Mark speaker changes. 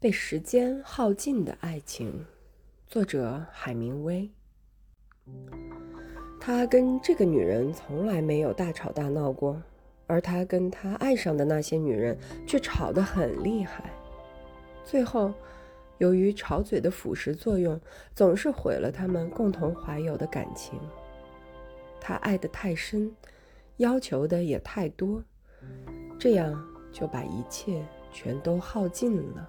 Speaker 1: 被时间耗尽的爱情，作者海明威。他跟这个女人从来没有大吵大闹过，而他跟他爱上的那些女人却吵得很厉害。最后，由于吵嘴的腐蚀作用，总是毁了他们共同怀有的感情。他爱得太深，要求的也太多，这样就把一切全都耗尽了。